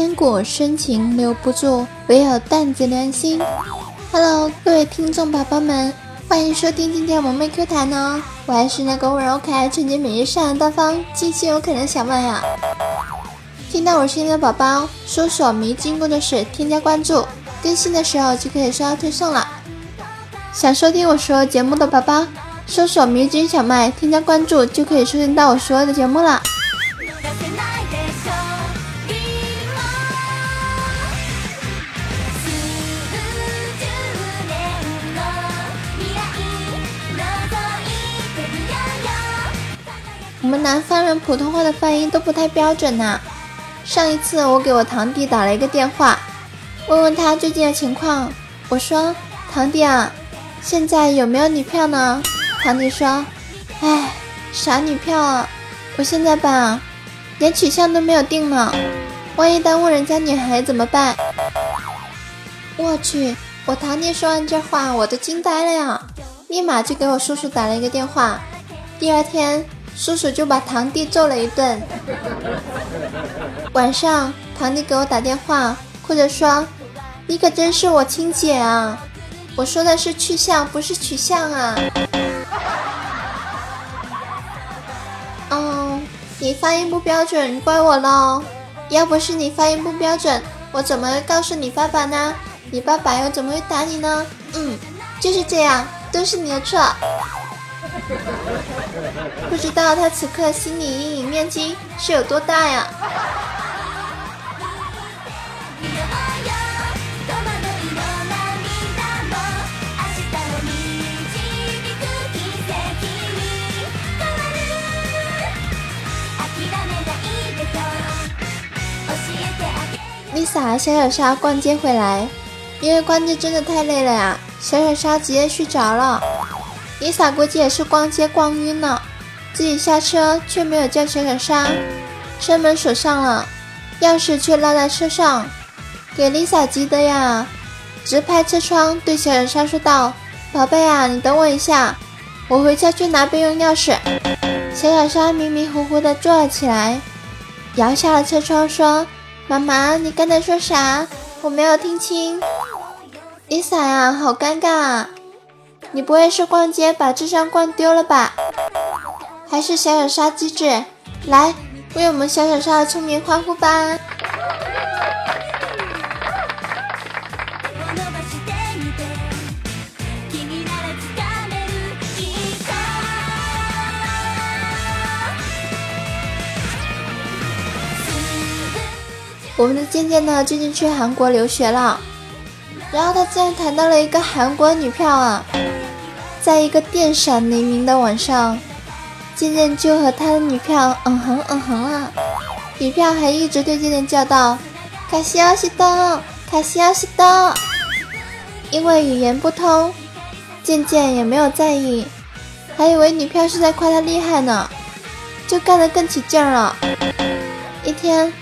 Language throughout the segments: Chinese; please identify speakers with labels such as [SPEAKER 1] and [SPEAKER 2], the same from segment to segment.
[SPEAKER 1] 千古深情留不住，唯有淡子良心。Hello，各位听众宝宝们，欢迎收听今天萌妹 Q 弹哦！我还是那个温柔可爱、纯洁美丽、善良大方、清新有可能小麦呀。听到我声音的宝宝，搜索迷津工作室，添加关注，更新的时候就可以收到推送了。想收听我所有节目的宝宝，搜索迷津小麦，添加关注就可以收听到我所有的节目了。我们南方人普通话的发音都不太标准呐。上一次我给我堂弟打了一个电话，问问他最近的情况。我说：“堂弟啊，现在有没有女票呢？”堂弟说：“哎，啥女票啊？我现在吧，连取向都没有定呢，万一耽误人家女孩怎么办？”我去！我堂弟说完这话，我都惊呆了呀，立马就给我叔叔打了一个电话。第二天。叔叔就把堂弟揍了一顿。晚上，堂弟给我打电话，哭着说：“你可真是我亲姐啊！”我说的是去向，不是取向啊。哦，你发音不标准，怪我喽。要不是你发音不标准，我怎么会告诉你爸爸呢？你爸爸又怎么会打你呢？嗯，就是这样，都是你的错。不知道他此刻心理阴影面积是有多大呀？Lisa 小小沙逛街回来，因为逛街真的太累了呀，小小沙直接睡着了。Lisa 估计也是逛街逛晕了，自己下车却没有叫小小沙，车门锁上了，钥匙却落在车上，给 Lisa 急的呀，直拍车窗对小小沙说道：“宝贝啊，你等我一下，我回家去拿备用钥匙。”小小沙迷迷糊糊的坐了起来，摇下了车窗说：“妈妈，你刚才说啥？我没有听清。”Lisa 呀，好尴尬啊。你不会是逛街把智商逛丢了吧？还是小小沙机智？来，为我们小小沙的聪明欢呼吧！我们的渐渐呢，最近去韩国留学了，然后他竟然谈到了一个韩国女票啊！在一个电闪雷鸣的晚上，渐渐就和他的女票嗯哼嗯哼了，女票还一直对渐渐叫道：“卡西奥西多，卡西奥西多。”因为语言不通，渐渐也没有在意，还以为女票是在夸他厉害呢，就干得更起劲了。一天，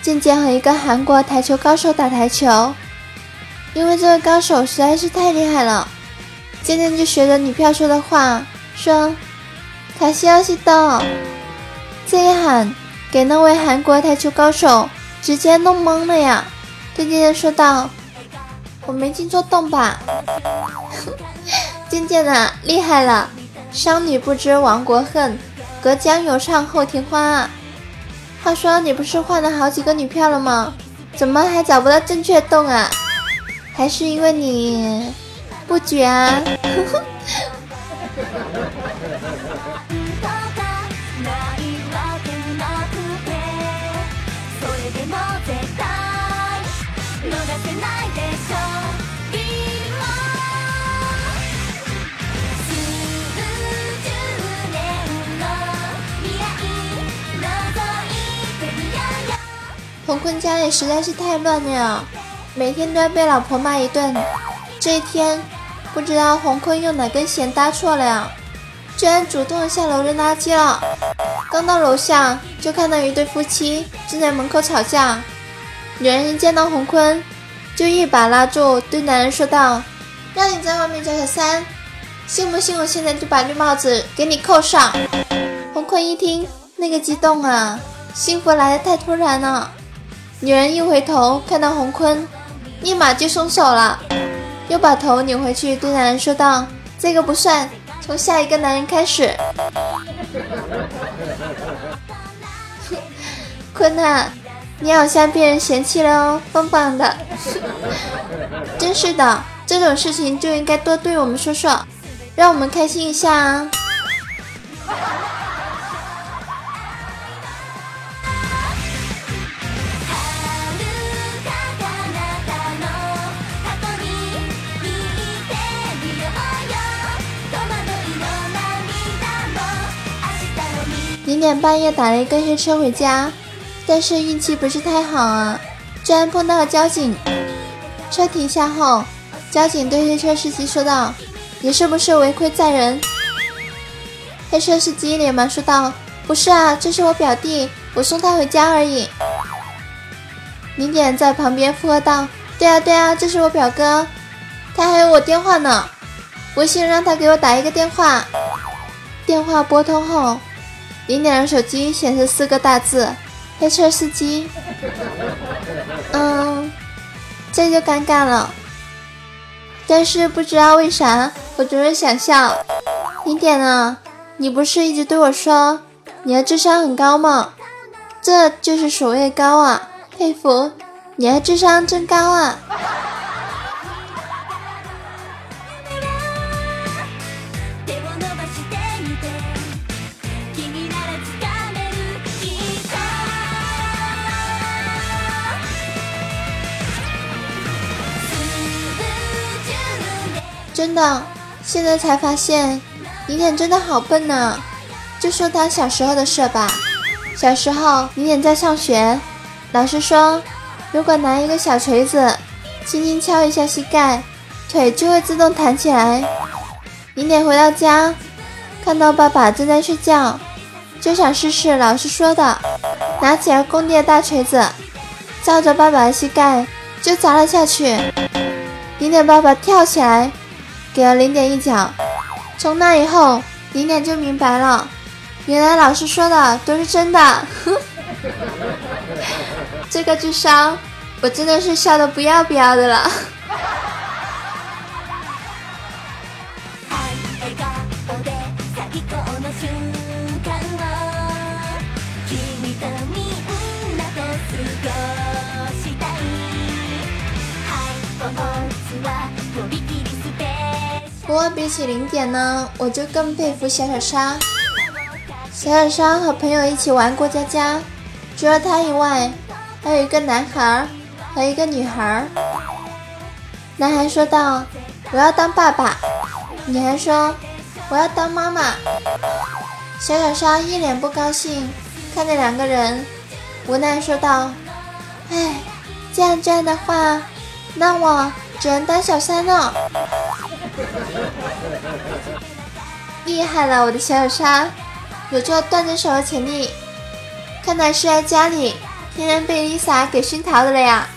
[SPEAKER 1] 渐渐和一个韩国台球高手打台球，因为这位高手实在是太厉害了。渐渐就学着女票说的话，说：“卡西奥西多。”这一喊，给那位韩国台球高手直接弄懵了呀！对渐渐说道：“我没进错洞吧？”渐渐啊，厉害了！商女不知亡国恨，隔江犹唱后庭花。话说你不是换了好几个女票了吗？怎么还找不到正确洞啊？还是因为你？不绝啊！洪坤家里实在是太乱了呀，每天都要被老婆骂一顿。这一天。不知道洪坤用哪根弦搭错了呀，居然主动下楼扔垃圾了。刚到楼下，就看到一对夫妻正在门口吵架。女人一见到洪坤，就一把拉住，对男人说道：“让你在外面找小三，信不信我现在就把绿帽子给你扣上？”洪坤一听，那个激动啊，幸福来的太突然了，女人一回头看到洪坤，立马就松手了，又把头扭回去对男人说道：“这个不算，从下一个男人开始。”坤呐，你好像被人嫌弃了哦，棒棒的！真是的，这种事情就应该多对我们说说，让我们开心一下啊！零点半夜打了一个黑车回家。但是运气不是太好啊，居然碰到了交警。车停下后，交警对黑车司机说道：“你是不是违规载人？”黑车司机连忙说道：“不是啊，这是我表弟，我送他回家而已。”零点在旁边附和道：“对啊对啊，这是我表哥，他还有我电话呢，微信让他给我打一个电话。”电话拨通后，零点的手机显示四个大字。黑车司机，嗯，这就尴尬了。但是不知道为啥，我总是想笑。零点啊，你不是一直对我说你的智商很高吗？这就是所谓高啊，佩服，你的智商真高啊！真的，现在才发现，零点真的好笨呢。就说他小时候的事吧。小时候，零点在上学，老师说，如果拿一个小锤子，轻轻敲一下膝盖，腿就会自动弹起来。零点回到家，看到爸爸正在睡觉，就想试试老师说的，拿起了工地的大锤子，照着爸爸的膝盖就砸了下去。零点爸爸跳起来。给了零点一角，从那以后，零点就明白了，原来老师说的都是真的。这个智商，我真的是笑的不要不要的了。不过比起零点呢，我就更佩服小小沙。小小沙和朋友一起玩过家家，除了他以外，还有一个男孩和一个女孩。男孩说道：“我要当爸爸。”女孩说：“我要当妈妈。”小小沙一脸不高兴，看着两个人，无奈说道：“哎，既然这样的话，那我只能当小三了。”厉害了，我的小小沙，有着断着手的潜力，看来是在家里天天被 Lisa 给熏陶的了呀。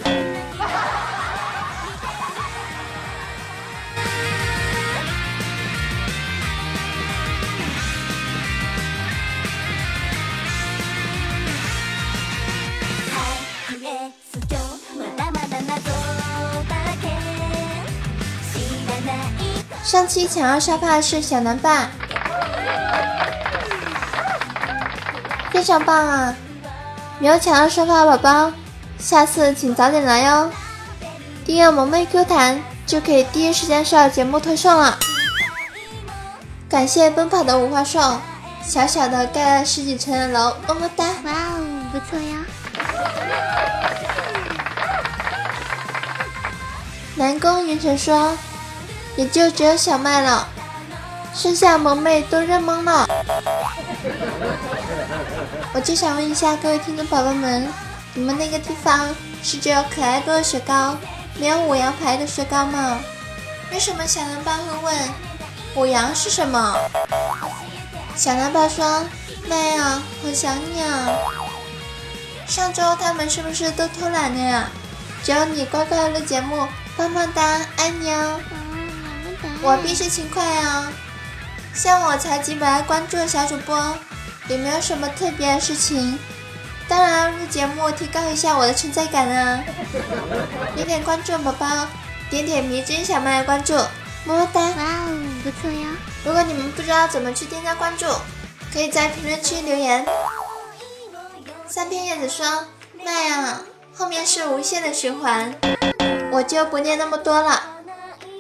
[SPEAKER 1] 上期抢到沙发的是小南爸，非常棒啊！没有抢到沙发的宝宝，下次请早点来哦。订阅萌妹 Q 弹就可以第一时间收到节目推送了。感谢奔跑的五花兽，小小的盖了十几层的楼，么么哒！
[SPEAKER 2] 哇哦，不错呀。
[SPEAKER 1] 南宫云晨说。也就只有小麦了，剩下萌妹都认懵了。我就想问一下各位听众宝宝们，你们那个地方是只有可爱多的雪糕，没有五羊牌的雪糕吗？为什么小蓝爸会问五羊是什么？小蓝爸说：妹啊，好想你啊！上周他们是不是都偷懒了呀？只有你乖乖录节目，棒棒哒，爱你哦！我必须勤快啊！像我才几百关注的小主播，也没有什么特别的事情，当然录节目提高一下我的存在感啊！点点关注宝宝，点点迷之小麦关注，么么哒！
[SPEAKER 2] 哇哦，不错呀！
[SPEAKER 1] 如果你们不知道怎么去添加关注，可以在评论区留言。三片叶子说：“麦啊，后面是无限的循环，我就不念那么多了，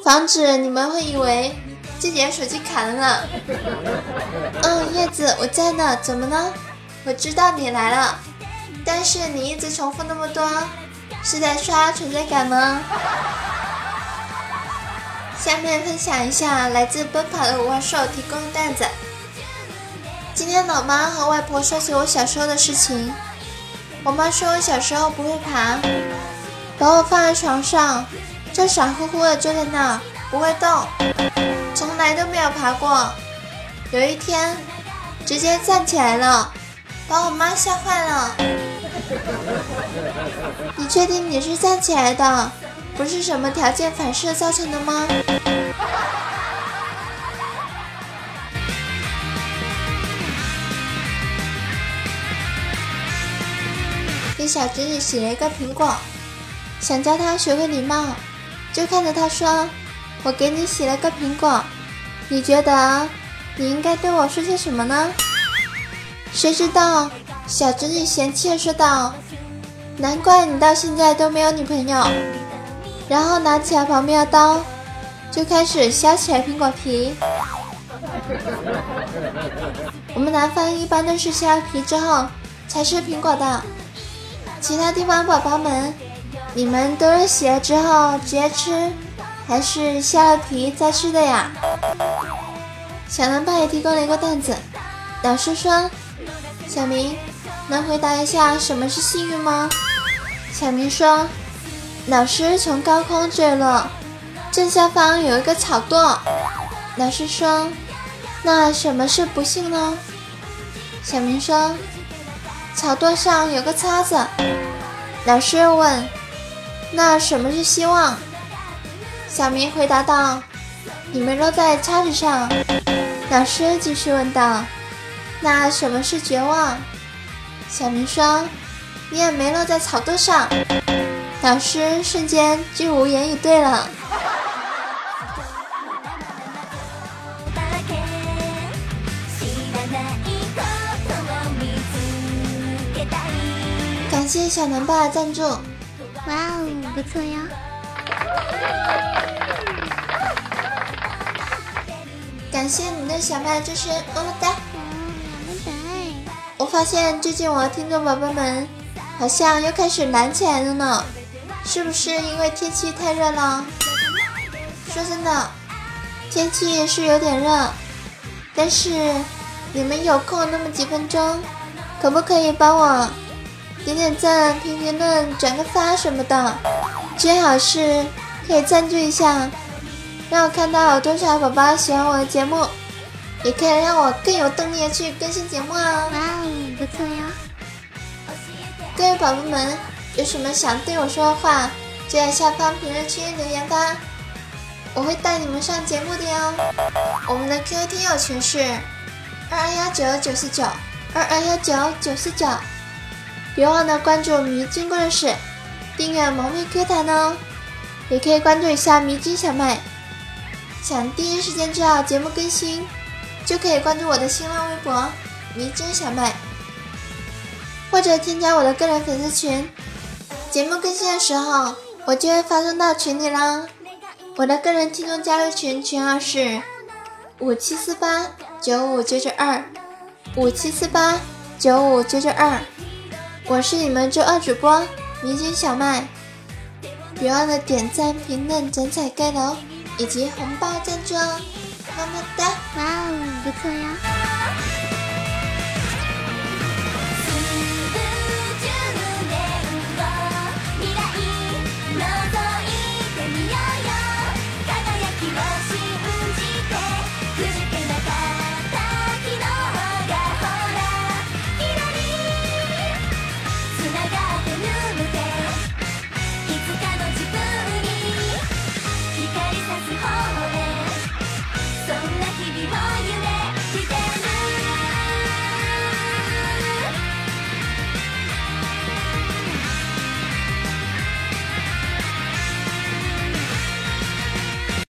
[SPEAKER 1] 防止你们会以为自己的手机卡了呢。”嗯，叶子我在呢，怎么呢？我知道你来了。但是你一直重复那么多，是在刷存在感吗？下面分享一下来自奔跑的五花兽提供的段子。今天老妈和外婆说起我小时候的事情。我妈说我小时候不会爬，把我放在床上，就傻乎乎的坐在那，不会动，从来都没有爬过。有一天，直接站起来了，把我妈吓坏了。你确定你是站起来的，不是什么条件反射造成的吗？给小侄女洗了一个苹果，想教她学会礼貌，就看着他说：“我给你洗了个苹果，你觉得你应该对我说些什么呢？”谁知道？小侄女嫌弃的说道：“难怪你到现在都没有女朋友。”然后拿起来旁边的刀，就开始削起来苹果皮。我们南方一般都是削皮之后才吃苹果的，其他地方宝宝们，你们都是洗了之后直接吃，还是削了皮再吃的呀？小南爸也提供了一个段子，老师说：“小明。”能回答一下什么是幸运吗？小明说：“老师从高空坠落，正下方有一个草垛。”老师说：“那什么是不幸呢？”小明说：“草垛上有个叉子。”老师问：“那什么是希望？”小明回答道：“你们落在叉子上。”老师继续问道：“那什么是绝望？”小明说：“你也没落在草垛上。”老师瞬间就无言以对了。感谢小南爸赞助。
[SPEAKER 2] 哇哦，不错呀！
[SPEAKER 1] 感谢你的小麦支持，么么哒。我发现最近我的听众宝宝们好像又开始懒起来了呢，是不是因为天气太热了？说真的，天气是有点热，但是你们有空那么几分钟，可不可以帮我点点赞、评评论、转个发什么的？最好是可以赞助一下，让我看到有多少宝宝喜欢我的节目。也可以让我更有动力的去更新节目哦！
[SPEAKER 2] 哇哦，不错哟！
[SPEAKER 1] 各位宝宝们，有什么想对我说的话，就在下方评论区留言吧，我会带你们上节目的哟。我们的 QQ 听友群是二二幺九九四九二二幺九九四九，别忘了关注迷津故事，订阅萌妹 Q 弹哦，也可以关注一下迷津小麦，想第一时间知道节目更新。就可以关注我的新浪微博“迷津小麦”，或者添加我的个人粉丝群。节目更新的时候，我就会发送到群里啦。我的个人听众加入群群号是五七四八九五九九二五七四八九五九九二。我是你们周二主播迷真小麦，别忘了点赞、评论、转载盖楼以及红包赞助哦。么么哒！
[SPEAKER 2] 哇哦，不错呀。